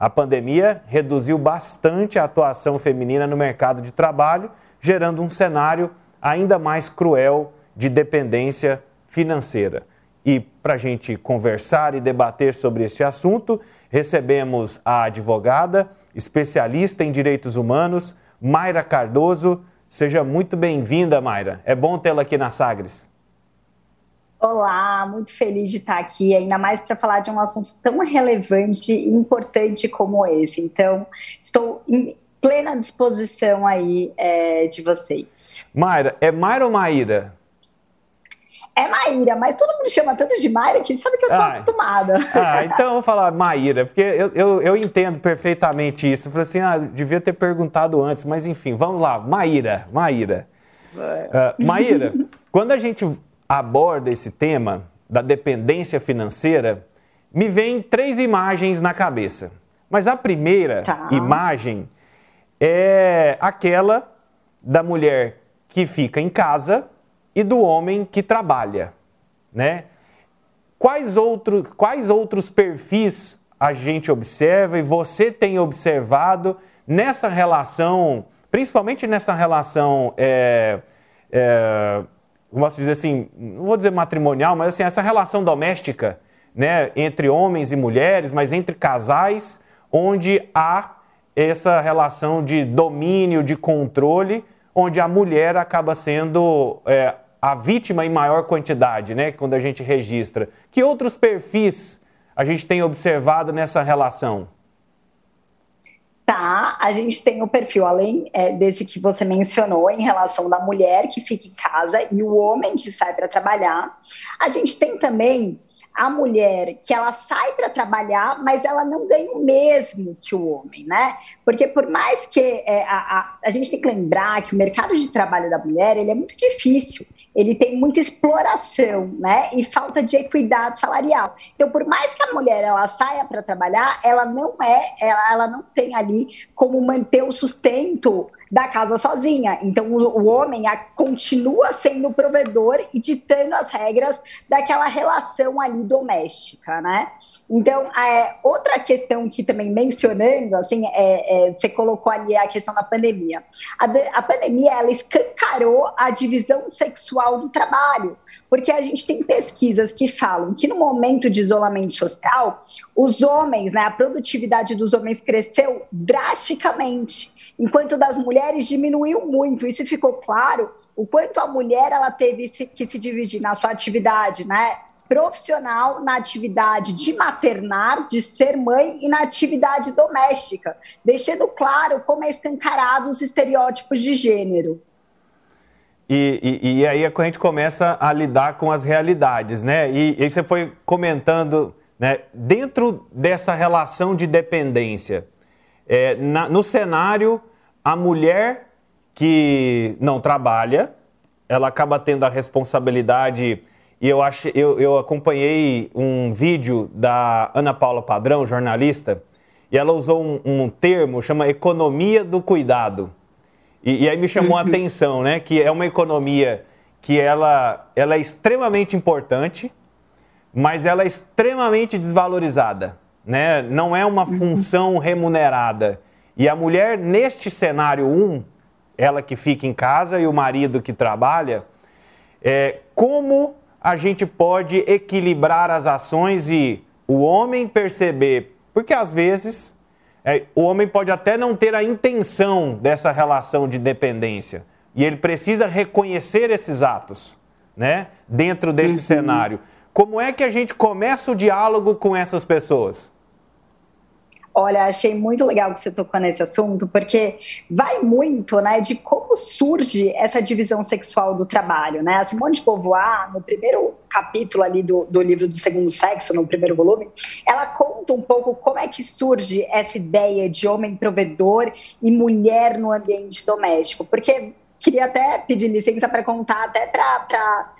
A pandemia reduziu bastante a atuação feminina no mercado de trabalho, gerando um cenário ainda mais cruel de dependência financeira. E para a gente conversar e debater sobre este assunto, recebemos a advogada, especialista em direitos humanos, Mayra Cardoso. Seja muito bem-vinda, Mayra. É bom tê-la aqui na Sagres. Olá, muito feliz de estar aqui, ainda mais para falar de um assunto tão relevante e importante como esse. Então, estou em plena disposição aí é, de vocês. Mayra, é Mayra ou Maíra? É Maíra, mas todo mundo chama tanto de Mayra que sabe que eu estou ah, acostumada. Ah, então eu vou falar Maíra, porque eu, eu, eu entendo perfeitamente isso. Eu falei assim, ah, devia ter perguntado antes, mas enfim, vamos lá. Maíra, Maíra. Uh, Maíra, quando a gente aborda esse tema da dependência financeira, me vem três imagens na cabeça. Mas a primeira tá. imagem é aquela da mulher que fica em casa e do homem que trabalha, né? Quais, outro, quais outros perfis a gente observa e você tem observado nessa relação, principalmente nessa relação, é, é, posso dizer assim, não vou dizer matrimonial, mas assim, essa relação doméstica, né, entre homens e mulheres, mas entre casais, onde há essa relação de domínio, de controle, onde a mulher acaba sendo é, a vítima em maior quantidade, né? Quando a gente registra. Que outros perfis a gente tem observado nessa relação? Tá, a gente tem o perfil, além é, desse que você mencionou, em relação da mulher que fica em casa e o homem que sai para trabalhar. A gente tem também a mulher que ela sai para trabalhar, mas ela não ganha o mesmo que o homem, né? Porque por mais que é, a, a, a gente tem que lembrar que o mercado de trabalho da mulher ele é muito difícil ele tem muita exploração, né? E falta de equidade salarial. Então, por mais que a mulher ela saia para trabalhar, ela não é, ela, ela não tem ali como manter o sustento da casa sozinha. Então, o, o homem a, continua sendo o provedor e ditando as regras daquela relação ali doméstica, né? Então, é, outra questão que também mencionando, assim, é, é, você colocou ali a questão da pandemia. A, a pandemia, ela escancarou a divisão sexual do trabalho porque a gente tem pesquisas que falam que no momento de isolamento social, os homens, né, a produtividade dos homens cresceu drasticamente enquanto das mulheres diminuiu muito. Isso ficou claro o quanto a mulher ela teve que se dividir na sua atividade, né? Profissional, na atividade de maternar, de ser mãe e na atividade doméstica, deixando claro como é escancarado os estereótipos de gênero. E, e, e, aí a gente começa a lidar com as realidades, né? E, e você foi comentando, né? Dentro dessa relação de dependência, é, na, no cenário a mulher que não trabalha, ela acaba tendo a responsabilidade. E eu, acho, eu, eu acompanhei um vídeo da Ana Paula Padrão, jornalista, e ela usou um, um termo, chama economia do cuidado. E, e aí me chamou a atenção, né? Que é uma economia que ela, ela é extremamente importante, mas ela é extremamente desvalorizada. Né? Não é uma função remunerada. E a mulher, neste cenário 1, um, ela que fica em casa e o marido que trabalha, é, como a gente pode equilibrar as ações e o homem perceber, porque às vezes é, o homem pode até não ter a intenção dessa relação de dependência e ele precisa reconhecer esses atos, né, dentro desse uhum. cenário. Como é que a gente começa o diálogo com essas pessoas? Olha, achei muito legal que você tocou nesse assunto, porque vai muito, né, de como surge essa divisão sexual do trabalho, né? A Simone de Beauvoir, no primeiro capítulo ali do, do livro do Segundo Sexo, no primeiro volume, ela conta um pouco como é que surge essa ideia de homem provedor e mulher no ambiente doméstico, porque queria até pedir licença para contar até para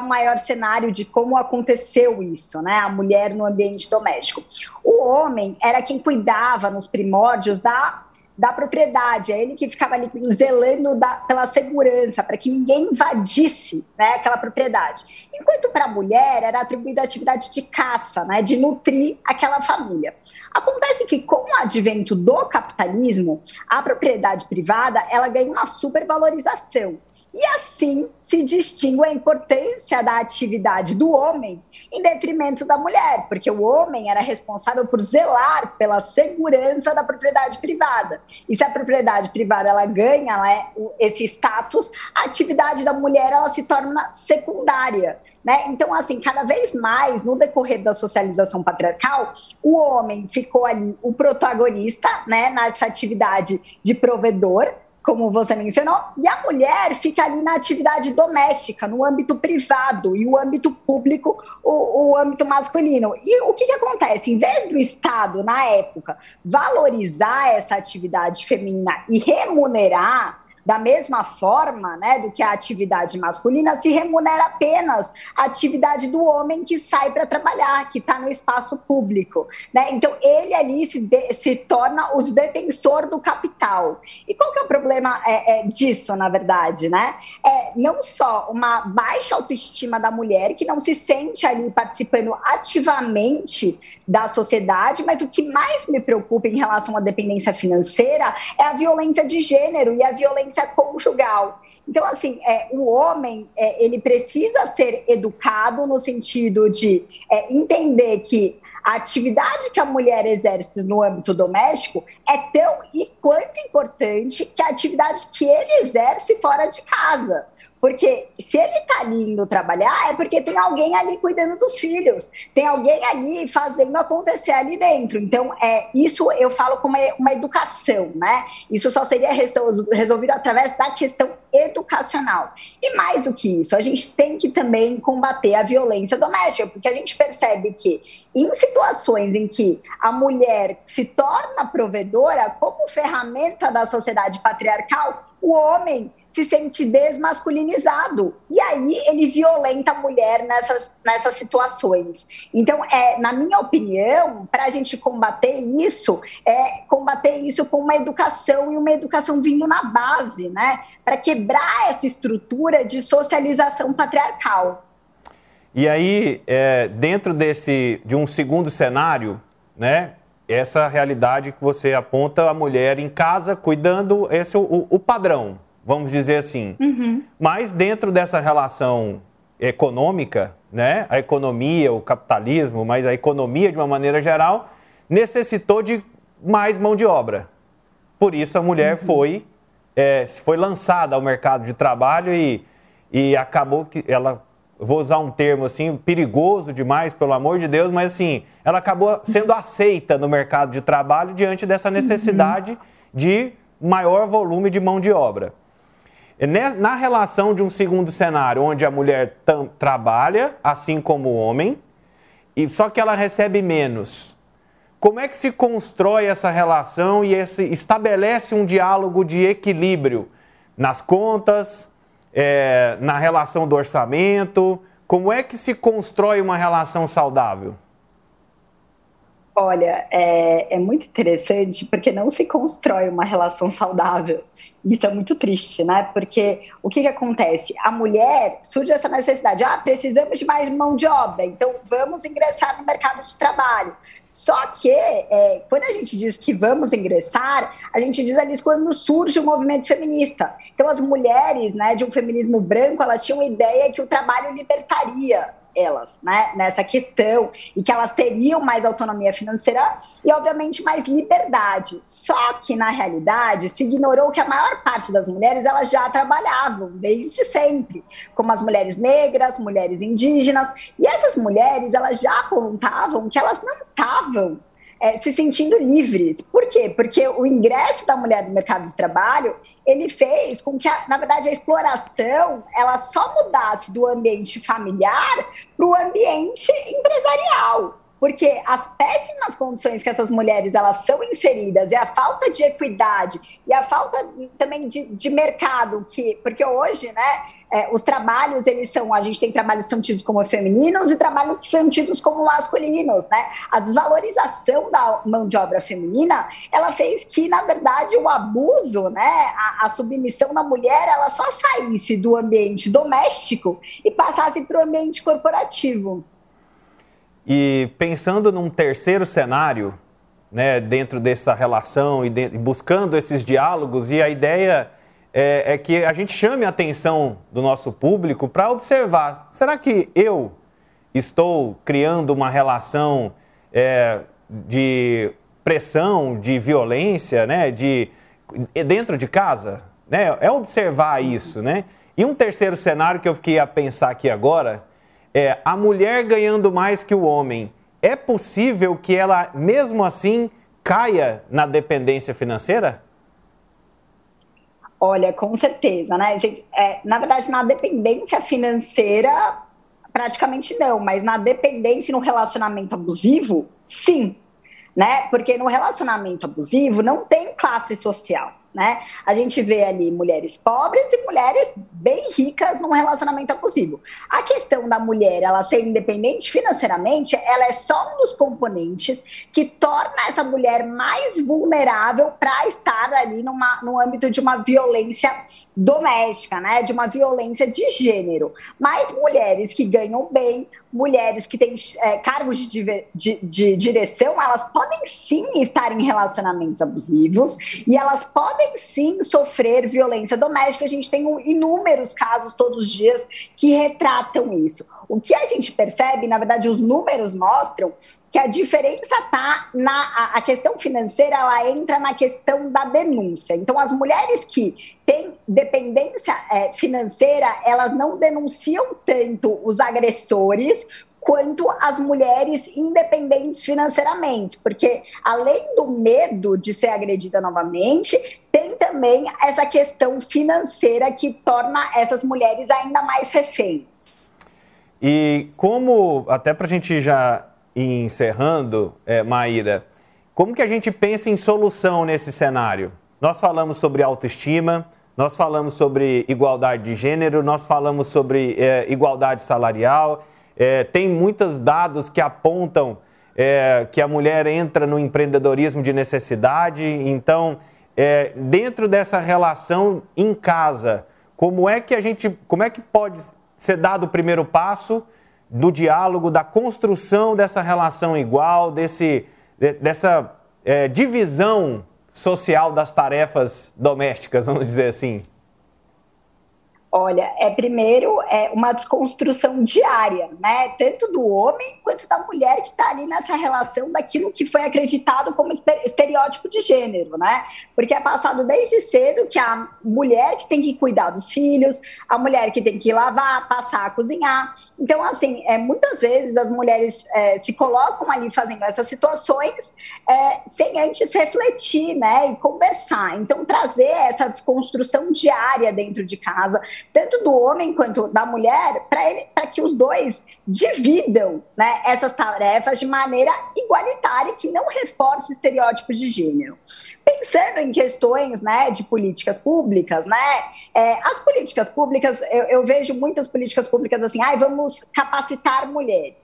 um maior cenário de como aconteceu isso, né? A mulher no ambiente doméstico. O homem era quem cuidava nos primórdios da da propriedade, é ele que ficava ali zelando da, pela segurança, para que ninguém invadisse né, aquela propriedade. Enquanto para a mulher era atribuída a atividade de caça, né, de nutrir aquela família. Acontece que com advento do capitalismo, a propriedade privada ela ganha uma supervalorização. E assim se distingue a importância da atividade do homem em detrimento da mulher, porque o homem era responsável por zelar pela segurança da propriedade privada. E se a propriedade privada ela ganha ela é, esse status, a atividade da mulher ela se torna secundária. Né? Então, assim, cada vez mais, no decorrer da socialização patriarcal, o homem ficou ali o protagonista né, nessa atividade de provedor, como você mencionou, e a mulher fica ali na atividade doméstica, no âmbito privado, e o âmbito público, o, o âmbito masculino. E o que, que acontece? Em vez do Estado, na época, valorizar essa atividade feminina e remunerar da mesma forma né, do que a atividade masculina, se remunera apenas a atividade do homem que sai para trabalhar, que está no espaço público. Né? Então, ele ali se, de, se torna o defensor do capital. E qual que é o problema é, é, disso, na verdade? Né? É não só uma baixa autoestima da mulher, que não se sente ali participando ativamente da sociedade, mas o que mais me preocupa em relação à dependência financeira é a violência de gênero e a violência conjugal. Então, assim, é, o homem é, ele precisa ser educado no sentido de é, entender que a atividade que a mulher exerce no âmbito doméstico é tão e quanto importante que a atividade que ele exerce fora de casa. Porque se ele está ali indo trabalhar, é porque tem alguém ali cuidando dos filhos, tem alguém ali fazendo acontecer ali dentro. Então, é isso eu falo como uma educação, né? Isso só seria resolvido através da questão educacional. E mais do que isso, a gente tem que também combater a violência doméstica, porque a gente percebe que em situações em que a mulher se torna provedora como ferramenta da sociedade patriarcal, o homem se sente desmasculinizado. E aí ele violenta a mulher nessas, nessas situações. Então, é, na minha opinião, para a gente combater isso, é combater isso com uma educação e uma educação vindo na base, né? Para quebrar essa estrutura de socialização patriarcal. E aí, é, dentro desse de um segundo cenário, né? Essa realidade que você aponta a mulher em casa cuidando, esse é o, o padrão, vamos dizer assim. Uhum. Mas dentro dessa relação econômica, né, a economia, o capitalismo, mas a economia de uma maneira geral, necessitou de mais mão de obra. Por isso a mulher uhum. foi, é, foi lançada ao mercado de trabalho e, e acabou que ela, vou usar um termo assim, perigoso demais, pelo amor de Deus, mas assim, ela acabou sendo aceita no mercado de trabalho diante dessa necessidade uhum. de maior volume de mão de obra. Na relação de um segundo cenário, onde a mulher trabalha, assim como o homem, e só que ela recebe menos. Como é que se constrói essa relação e esse, estabelece um diálogo de equilíbrio nas contas, é, na relação do orçamento? Como é que se constrói uma relação saudável? Olha, é, é, muito interessante porque não se constrói uma relação saudável. Isso é muito triste, né? Porque o que, que acontece? A mulher surge essa necessidade: ah, precisamos de mais mão de obra, então vamos ingressar no mercado de trabalho. Só que, é, quando a gente diz que vamos ingressar, a gente diz ali quando surge o movimento feminista. Então, as mulheres né, de um feminismo branco, elas tinham a ideia que o trabalho libertaria elas, né, nessa questão e que elas teriam mais autonomia financeira e, obviamente, mais liberdade. Só que, na realidade, se ignorou que a maior parte das mulheres elas já trabalhavam desde sempre, como as mulheres negras, mulheres indígenas, e essas mulheres elas já contavam que elas não estavam é, se sentindo livres. Por quê? Porque o ingresso da mulher no mercado de trabalho ele fez com que, a, na verdade, a exploração ela só mudasse do ambiente familiar para o ambiente empresarial porque as péssimas condições que essas mulheres elas são inseridas e a falta de equidade e a falta também de, de mercado que porque hoje né é, os trabalhos, eles são, a gente tem trabalhos que são tidos como femininos e trabalhos que são tidos como masculinos, né? A desvalorização da mão de obra feminina, ela fez que, na verdade, o abuso, né, a, a submissão da mulher, ela só saísse do ambiente doméstico e passasse para o ambiente corporativo. E pensando num terceiro cenário, né, dentro dessa relação e, de, buscando esses diálogos. E a ideia é, é que a gente chame a atenção do nosso público para observar: será que eu estou criando uma relação é, de pressão, de violência, né, de, dentro de casa? Né? É observar isso, né? E um terceiro cenário que eu fiquei a pensar aqui agora é a mulher ganhando mais que o homem. É possível que ela, mesmo assim, caia na dependência financeira? Olha, com certeza, né, gente? É, na verdade, na dependência financeira, praticamente não, mas na dependência no relacionamento abusivo, sim, né? Porque no relacionamento abusivo não tem classe social né? A gente vê ali mulheres pobres e mulheres bem ricas num relacionamento abusivo. A questão da mulher, ela ser independente financeiramente, ela é só um dos componentes que torna essa mulher mais vulnerável para estar ali numa, no âmbito de uma violência doméstica, né? De uma violência de gênero. Mas mulheres que ganham bem, mulheres que têm é, cargos de, de, de, direção, elas podem sim estar em relacionamentos abusivos e elas podem sim sofrer violência doméstica. A gente tem inúmeros casos todos os dias que retratam isso. O que a gente percebe, na verdade, os números mostram que a diferença está na a, questão financeira, ela entra na questão da denúncia. Então, as mulheres que têm dependência é, financeira, elas não denunciam tanto os agressores quanto as mulheres independentes financeiramente, porque além do medo de ser agredida novamente, tem também essa questão financeira que torna essas mulheres ainda mais reféns. E como, até para a gente já ir encerrando, é, Maíra, como que a gente pensa em solução nesse cenário? Nós falamos sobre autoestima, nós falamos sobre igualdade de gênero, nós falamos sobre é, igualdade salarial. É, tem muitos dados que apontam é, que a mulher entra no empreendedorismo de necessidade. Então, é, dentro dessa relação em casa, como é que a gente, como é que pode ser dado o primeiro passo do diálogo, da construção dessa relação igual, desse, dessa é, divisão social das tarefas domésticas, vamos dizer assim? Olha, é primeiro é uma desconstrução diária, né? Tanto do homem quanto da mulher que está ali nessa relação daquilo que foi acreditado como estereótipo de gênero, né? Porque é passado desde cedo que a mulher que tem que cuidar dos filhos, a mulher que tem que lavar, passar, cozinhar. Então, assim, é, muitas vezes as mulheres é, se colocam ali fazendo essas situações é, sem antes refletir, né? E conversar. Então, trazer essa desconstrução diária dentro de casa tanto do homem quanto da mulher, para que os dois dividam né, essas tarefas de maneira igualitária, que não reforce estereótipos de gênero. Pensando em questões né, de políticas públicas, né, é, as políticas públicas, eu, eu, vejo muitas políticas públicas assim, ah, vamos capacitar mulheres.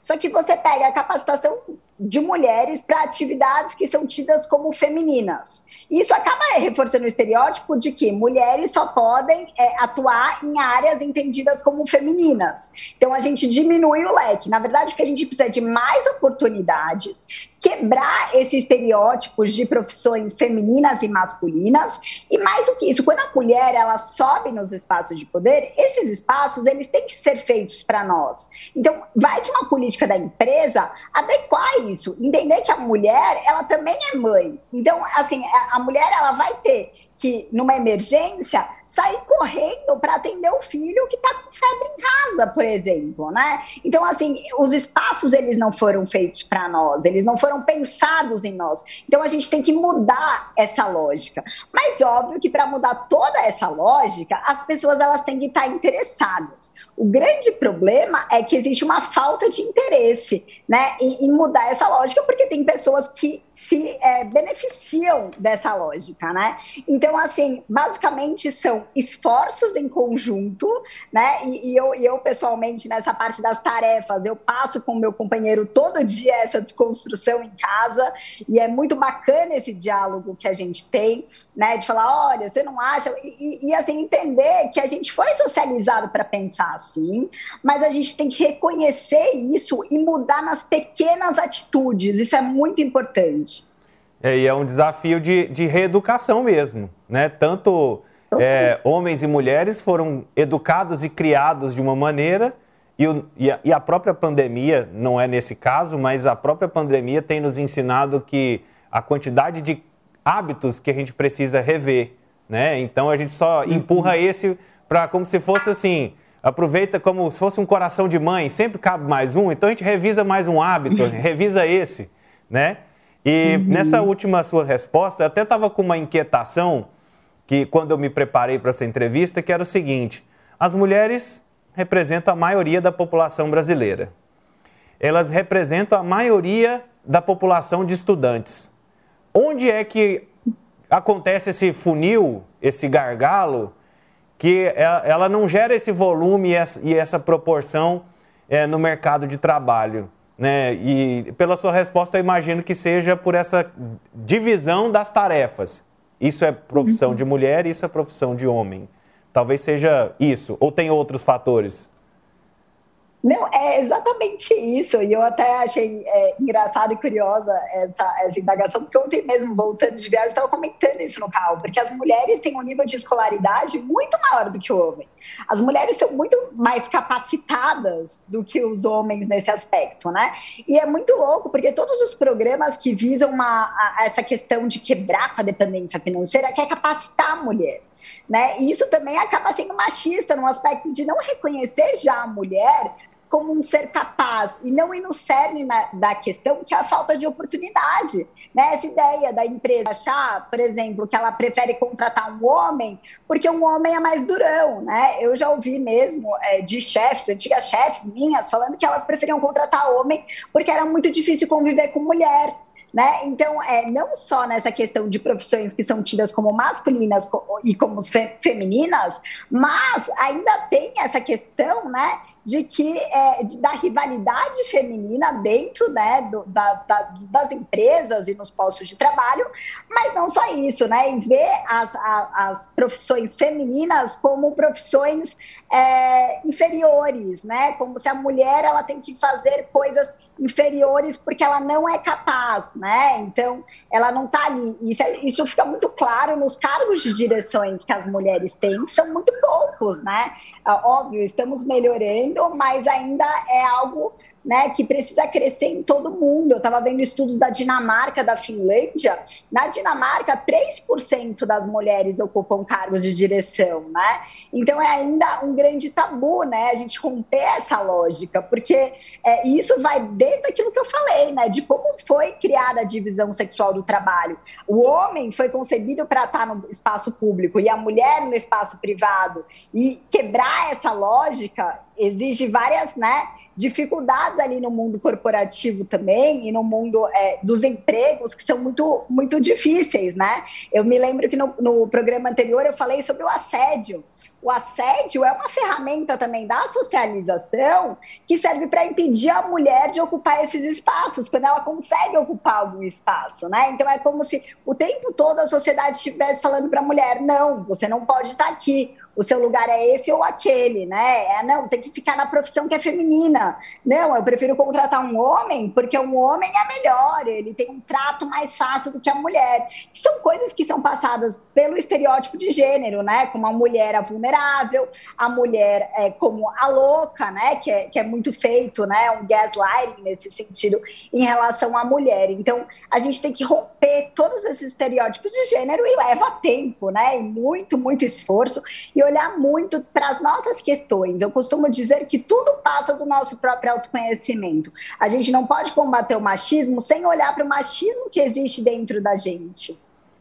Só que você pega a capacitação de mulheres para atividades que são tidas como femininas. Isso acaba reforçando o estereótipo de que mulheres só podem é, atuar em áreas entendidas como femininas. Então a gente diminui o leque. Na verdade, o que a gente precisa é de mais oportunidades, quebrar esses estereótipos de profissões femininas e masculinas. E mais do que isso, quando a mulher ela sobe nos espaços de poder, esses espaços eles têm que ser feitos para nós. Então, vai de uma política da empresa adequar isso, entender que a mulher, ela também é mãe. Então, assim, a mulher, ela vai ter que, numa emergência, sair correndo para atender o filho que está com febre em casa, por exemplo, né? Então, assim, os espaços, eles não foram feitos para nós, eles não foram pensados em nós. Então, a gente tem que mudar essa lógica. Mas, óbvio que para mudar toda essa lógica, as pessoas, elas têm que estar interessadas. O grande problema é que existe uma falta de interesse né, em, em mudar essa lógica, porque tem pessoas que se é, beneficiam dessa lógica, né? Então, assim, basicamente são esforços em conjunto, né? E, e eu, e eu, pessoalmente, nessa parte das tarefas, eu passo com o meu companheiro todo dia essa desconstrução em casa, e é muito bacana esse diálogo que a gente tem, né? De falar, olha, você não acha? E, e assim, entender que a gente foi socializado para pensar assim, mas a gente tem que reconhecer isso e mudar nas pequenas atitudes, isso é muito importante. É, e é um desafio de, de reeducação mesmo, né? Tanto é, homens e mulheres foram educados e criados de uma maneira e, o, e, a, e, a, própria pandemia, não é nesse caso, mas a própria pandemia tem nos ensinado que a quantidade de hábitos que a gente precisa rever, né? Então a gente só uhum. empurra esse para como se fosse assim, aproveita como se fosse um coração de mãe, sempre cabe mais um, então a gente revisa mais um hábito, revisa esse, né? E uhum. nessa última sua resposta, eu até estava com uma inquietação que quando eu me preparei para essa entrevista, que era o seguinte: as mulheres representam a maioria da população brasileira. Elas representam a maioria da população de estudantes. Onde é que acontece esse funil, esse gargalo, que ela não gera esse volume e essa proporção é, no mercado de trabalho? Né? E pela sua resposta, eu imagino que seja por essa divisão das tarefas. Isso é profissão de mulher, isso é profissão de homem. Talvez seja isso, ou tem outros fatores? Não, é exatamente isso. E eu até achei é, engraçado e curiosa essa, essa indagação, porque ontem mesmo, voltando de viagem, estava comentando isso no carro, porque as mulheres têm um nível de escolaridade muito maior do que o homem. As mulheres são muito mais capacitadas do que os homens nesse aspecto, né? E é muito louco, porque todos os programas que visam uma, a, essa questão de quebrar com a dependência financeira quer capacitar a mulher. Né? E isso também acaba sendo machista no aspecto de não reconhecer já a mulher como um ser capaz e não ir no cerne na, da questão, que é a falta de oportunidade. Né? Essa ideia da empresa achar, por exemplo, que ela prefere contratar um homem porque um homem é mais durão. Né? Eu já ouvi mesmo é, de chefes, antigas chefes minhas, falando que elas preferiam contratar homem porque era muito difícil conviver com mulher. Né? Então, é, não só nessa questão de profissões que são tidas como masculinas e como fe femininas, mas ainda tem essa questão né, de que é, da rivalidade feminina dentro né, do, da, da, das empresas e nos postos de trabalho, mas não só isso, né, em ver as, a, as profissões femininas como profissões é, inferiores, né, como se a mulher ela tem que fazer coisas inferiores porque ela não é capaz, né? Então, ela não está ali. Isso, é, isso fica muito claro nos cargos de direções que as mulheres têm, que são muito poucos, né? Ah, óbvio, estamos melhorando, mas ainda é algo né, que precisa crescer em todo mundo. Eu estava vendo estudos da Dinamarca, da Finlândia. Na Dinamarca, 3% das mulheres ocupam cargos de direção, né? Então é ainda um grande tabu, né? A gente romper essa lógica, porque é, isso vai desde aquilo que eu falei, né? De como foi criada a divisão sexual do trabalho. O homem foi concebido para estar no espaço público e a mulher no espaço privado. E quebrar essa lógica exige várias, né? Dificuldades ali no mundo corporativo também e no mundo é, dos empregos que são muito, muito difíceis, né? Eu me lembro que no, no programa anterior eu falei sobre o assédio. O assédio é uma ferramenta também da socialização que serve para impedir a mulher de ocupar esses espaços, quando ela consegue ocupar algum espaço, né? Então é como se o tempo todo a sociedade estivesse falando para a mulher: não, você não pode estar aqui, o seu lugar é esse ou aquele, né? É, não, tem que ficar na profissão que é feminina. Não, eu prefiro contratar um homem porque um homem é melhor, ele tem um trato mais fácil do que a mulher. São coisas que são passadas pelo estereótipo de gênero, né? Como a mulher é vulnerável, a mulher é como a louca, né? Que é, que é muito feito, né? Um gaslighting nesse sentido em relação à mulher. Então, a gente tem que romper todos esses estereótipos de gênero e leva tempo, né? E muito, muito esforço. E olhar muito para as nossas questões. Eu costumo dizer que tudo passa do nosso próprio autoconhecimento. A gente não pode combater o machismo sem olhar para o machismo que existe dentro da gente.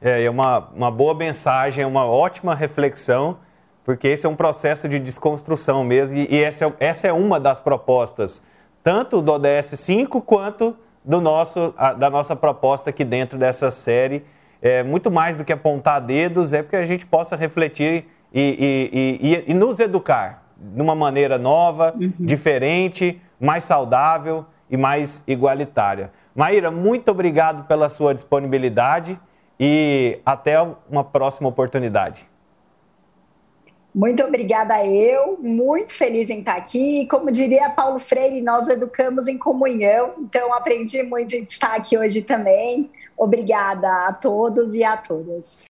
É, é uma, uma boa mensagem, uma ótima reflexão, porque esse é um processo de desconstrução mesmo, e, e essa, é, essa é uma das propostas, tanto do ODS 5 quanto do nosso, a, da nossa proposta aqui dentro dessa série. É, muito mais do que apontar dedos, é porque a gente possa refletir e, e, e, e nos educar de uma maneira nova, uhum. diferente, mais saudável e mais igualitária. Maíra, muito obrigado pela sua disponibilidade e até uma próxima oportunidade. Muito obrigada eu, muito feliz em estar aqui. Como diria Paulo Freire, nós educamos em comunhão, então aprendi muito em estar aqui hoje também. Obrigada a todos e a todas.